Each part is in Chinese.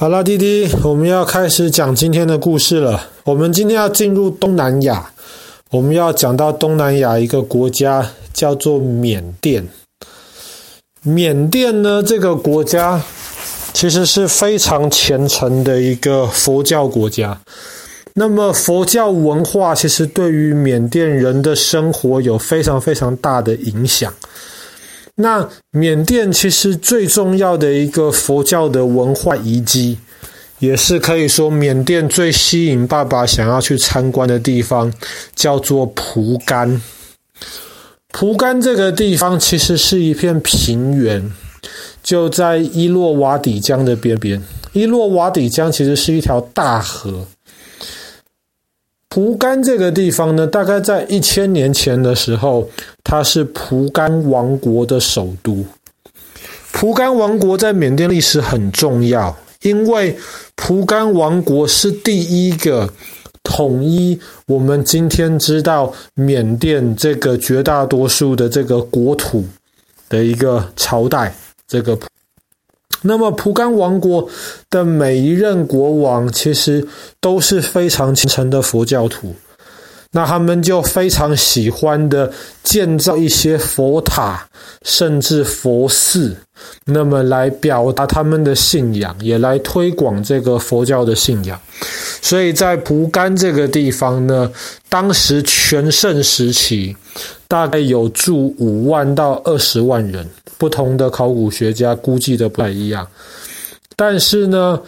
好了，弟弟，我们要开始讲今天的故事了。我们今天要进入东南亚，我们要讲到东南亚一个国家叫做缅甸。缅甸呢，这个国家其实是非常虔诚的一个佛教国家。那么佛教文化其实对于缅甸人的生活有非常非常大的影响。那缅甸其实最重要的一个佛教的文化遗迹，也是可以说缅甸最吸引爸爸想要去参观的地方，叫做蒲甘。蒲甘这个地方其实是一片平原，就在伊洛瓦底江的边边。伊洛瓦底江其实是一条大河。蒲甘这个地方呢，大概在一千年前的时候，它是蒲甘王国的首都。蒲甘王国在缅甸历史很重要，因为蒲甘王国是第一个统一我们今天知道缅甸这个绝大多数的这个国土的一个朝代。这个。那么，蒲甘王国的每一任国王其实都是非常虔诚的佛教徒，那他们就非常喜欢的建造一些佛塔，甚至佛寺，那么来表达他们的信仰，也来推广这个佛教的信仰。所以在蒲甘这个地方呢，当时全盛时期，大概有住五万到二十万人。不同的考古学家估计的不太一样，但是呢，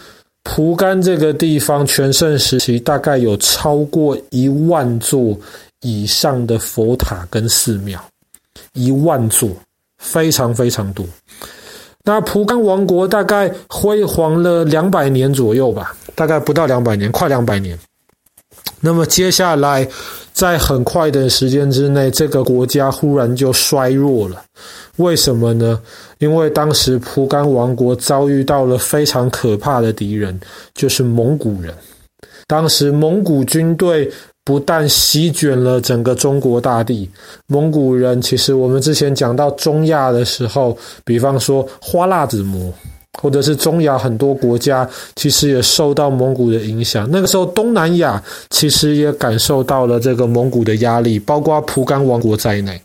蒲甘这个地方全盛时期大概有超过一万座以上的佛塔跟寺庙，一万座，非常非常多。那蒲甘王国大概辉煌了两百年左右吧，大概不到两百年，快两百年。那么接下来，在很快的时间之内，这个国家忽然就衰弱了。为什么呢？因为当时蒲甘王国遭遇到了非常可怕的敌人，就是蒙古人。当时蒙古军队不但席卷了整个中国大地，蒙古人其实我们之前讲到中亚的时候，比方说花剌子模。或者是中亚很多国家，其实也受到蒙古的影响。那个时候，东南亚其实也感受到了这个蒙古的压力，包括蒲甘王国在内。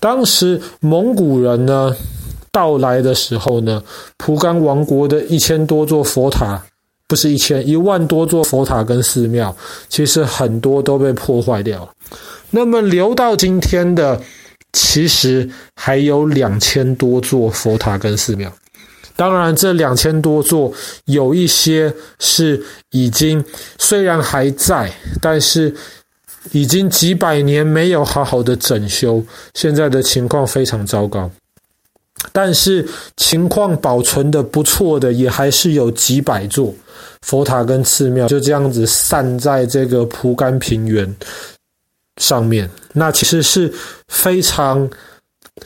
当时蒙古人呢到来的时候呢，蒲甘王国的一千多座佛塔，不是一千，一万多座佛塔跟寺庙，其实很多都被破坏掉了。那么留到今天的，其实还有两千多座佛塔跟寺庙。当然，这两千多座有一些是已经虽然还在，但是已经几百年没有好好的整修，现在的情况非常糟糕。但是情况保存的不错的，也还是有几百座佛塔跟寺庙，就这样子散在这个蒲甘平原上面。那其实是非常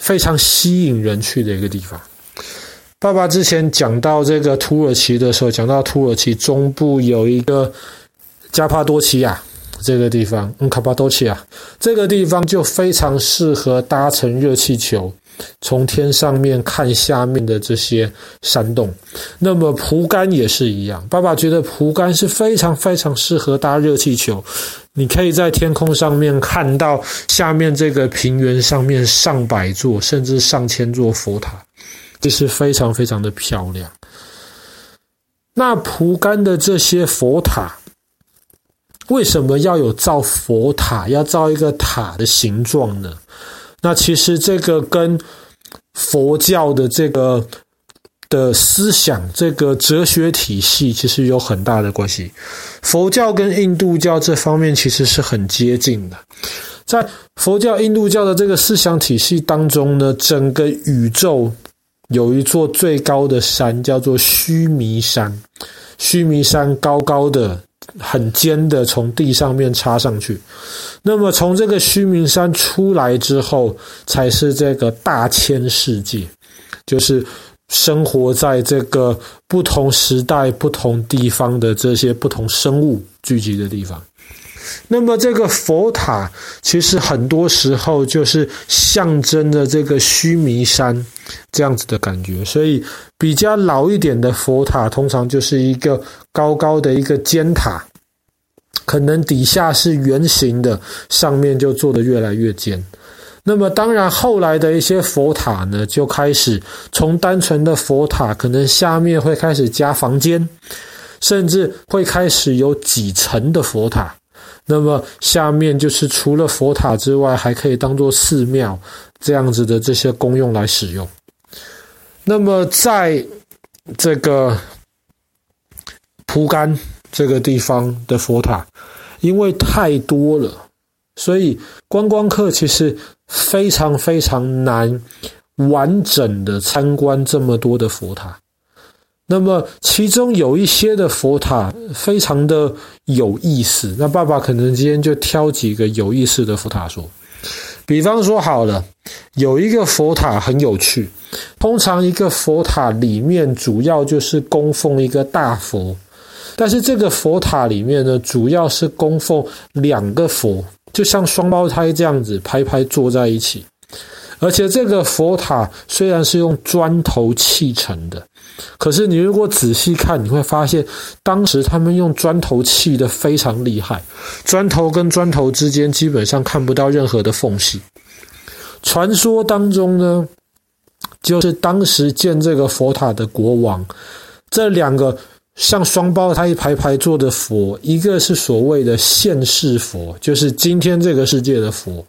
非常吸引人去的一个地方。爸爸之前讲到这个土耳其的时候，讲到土耳其中部有一个加帕多奇亚这个地方，嗯，卡帕多奇亚这个地方就非常适合搭乘热气球，从天上面看下面的这些山洞。那么蒲甘也是一样，爸爸觉得蒲甘是非常非常适合搭热气球，你可以在天空上面看到下面这个平原上面上百座甚至上千座佛塔。其实非常非常的漂亮。那蒲甘的这些佛塔，为什么要有造佛塔，要造一个塔的形状呢？那其实这个跟佛教的这个的思想、这个哲学体系，其实有很大的关系。佛教跟印度教这方面其实是很接近的。在佛教、印度教的这个思想体系当中呢，整个宇宙。有一座最高的山，叫做须弥山。须弥山高高的、很尖的，从地上面插上去。那么从这个须弥山出来之后，才是这个大千世界，就是生活在这个不同时代、不同地方的这些不同生物聚集的地方。那么这个佛塔，其实很多时候就是象征着这个须弥山。这样子的感觉。所以比较老一点的佛塔，通常就是一个高高的一个尖塔，可能底下是圆形的，上面就做得越来越尖。那么当然，后来的一些佛塔呢，就开始从单纯的佛塔，可能下面会开始加房间，甚至会开始有几层的佛塔。那么下面就是除了佛塔之外，还可以当做寺庙这样子的这些功用来使用。那么在这个蒲甘这个地方的佛塔，因为太多了。所以观光客其实非常非常难完整的参观这么多的佛塔。那么其中有一些的佛塔非常的有意思，那爸爸可能今天就挑几个有意思的佛塔说。比方说好了，有一个佛塔很有趣，通常一个佛塔里面主要就是供奉一个大佛，但是这个佛塔里面呢，主要是供奉两个佛。就像双胞胎这样子排排坐在一起，而且这个佛塔虽然是用砖头砌成的，可是你如果仔细看，你会发现当时他们用砖头砌得非常厉害，砖头跟砖头之间基本上看不到任何的缝隙。传说当中呢，就是当时建这个佛塔的国王，这两个。像双胞胎一排排坐的佛，一个是所谓的现世佛，就是今天这个世界的佛，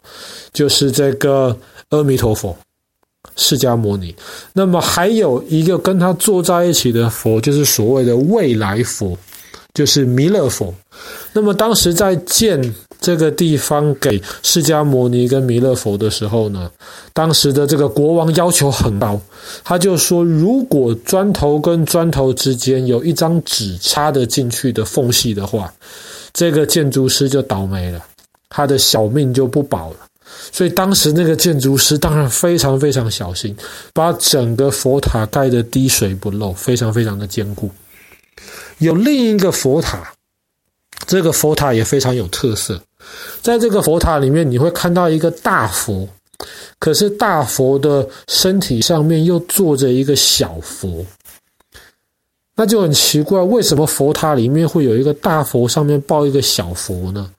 就是这个阿弥陀佛、释迦牟尼。那么还有一个跟他坐在一起的佛，就是所谓的未来佛，就是弥勒佛。那么当时在建。这个地方给释迦牟尼跟弥勒佛的时候呢，当时的这个国王要求很高，他就说，如果砖头跟砖头之间有一张纸插得进去的缝隙的话，这个建筑师就倒霉了，他的小命就不保了。所以当时那个建筑师当然非常非常小心，把整个佛塔盖得滴水不漏，非常非常的坚固。有另一个佛塔，这个佛塔也非常有特色。在这个佛塔里面，你会看到一个大佛，可是大佛的身体上面又坐着一个小佛，那就很奇怪，为什么佛塔里面会有一个大佛上面抱一个小佛呢？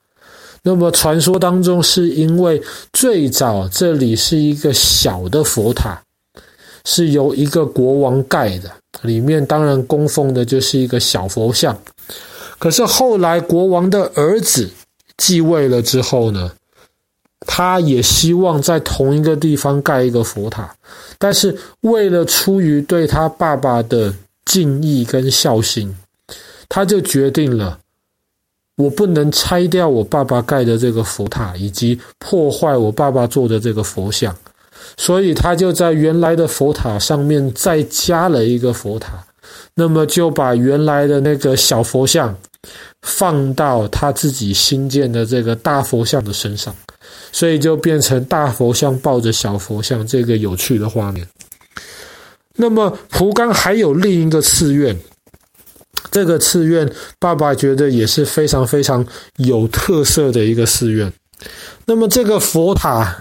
那么传说当中是因为最早这里是一个小的佛塔，是由一个国王盖的，里面当然供奉的就是一个小佛像，可是后来国王的儿子。继位了之后呢，他也希望在同一个地方盖一个佛塔，但是为了出于对他爸爸的敬意跟孝心，他就决定了，我不能拆掉我爸爸盖的这个佛塔，以及破坏我爸爸做的这个佛像，所以他就在原来的佛塔上面再加了一个佛塔，那么就把原来的那个小佛像。放到他自己新建的这个大佛像的身上，所以就变成大佛像抱着小佛像这个有趣的画面。那么蒲甘还有另一个寺院，这个寺院爸爸觉得也是非常非常有特色的一个寺院。那么这个佛塔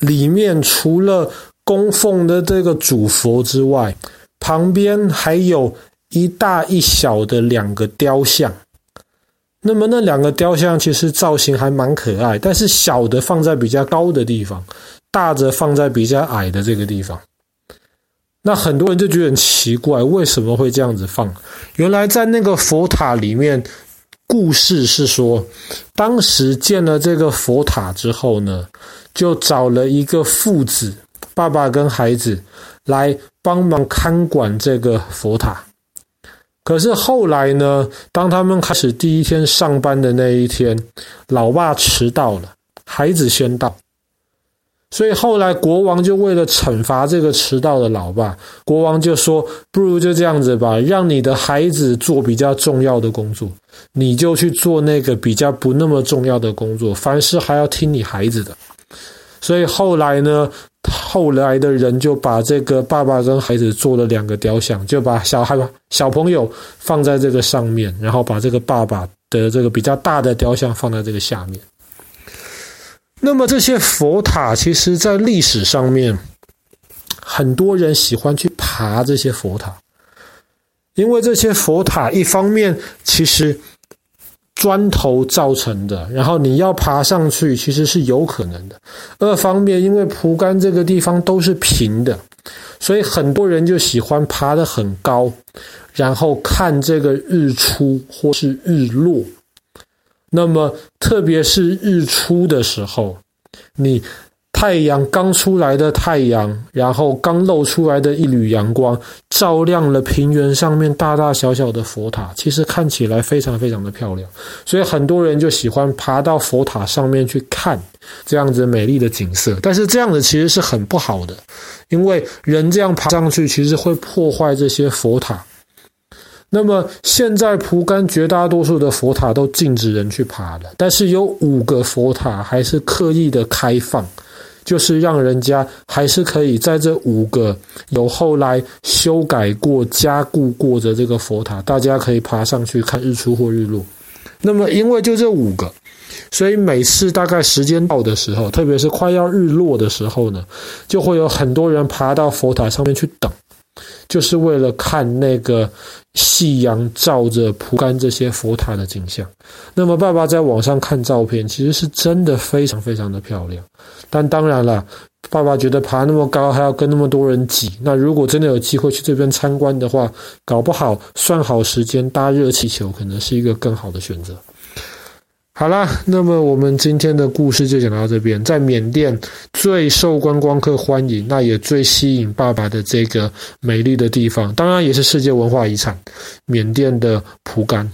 里面除了供奉的这个主佛之外，旁边还有一大一小的两个雕像。那么那两个雕像其实造型还蛮可爱，但是小的放在比较高的地方，大的放在比较矮的这个地方。那很多人就觉得很奇怪，为什么会这样子放？原来在那个佛塔里面，故事是说，当时建了这个佛塔之后呢，就找了一个父子，爸爸跟孩子来帮忙看管这个佛塔。可是后来呢，当他们开始第一天上班的那一天，老爸迟到了，孩子先到，所以后来国王就为了惩罚这个迟到的老爸，国王就说：“不如就这样子吧，让你的孩子做比较重要的工作，你就去做那个比较不那么重要的工作，凡事还要听你孩子的。”所以后来呢，后来的人就把这个爸爸跟孩子做了两个雕像，就把小孩小朋友放在这个上面，然后把这个爸爸的这个比较大的雕像放在这个下面。那么这些佛塔，其实在历史上面很多人喜欢去爬这些佛塔，因为这些佛塔一方面其实砖头造成的，然后你要爬上去其实是有可能的；二方面，因为蒲甘这个地方都是平的，所以很多人就喜欢爬得很高，然后看这个日出或是日落。那么，特别是日出的时候，你太阳刚出来的太阳，然后刚露出来的一缕阳光，照亮了平原上面大大小小的佛塔，其实看起来非常非常的漂亮。所以很多人就喜欢爬到佛塔上面去看这样子美丽的景色。但是这样子其实是很不好的，因为人这样爬上去，其实会破坏这些佛塔。那么现在蒲甘绝大多数的佛塔都禁止人去爬了，但是有五个佛塔还是刻意的开放，就是让人家还是可以在这五个有后来修改过、加固过的这个佛塔，大家可以爬上去看日出或日落。那么因为就这五个，所以每次大概时间到的时候，特别是快要日落的时候呢，就会有很多人爬到佛塔上面去等。就是为了看那个夕阳照着蒲甘这些佛塔的景象。那么，爸爸在网上看照片，其实是真的非常非常的漂亮。但当然了，爸爸觉得爬那么高还要跟那么多人挤。那如果真的有机会去这边参观的话，搞不好算好时间搭热气球，可能是一个更好的选择。好啦，那么我们今天的故事就讲到这边。在缅甸最受观光客欢迎，那也最吸引爸爸的这个美丽的地方，当然也是世界文化遗产——缅甸的蒲甘。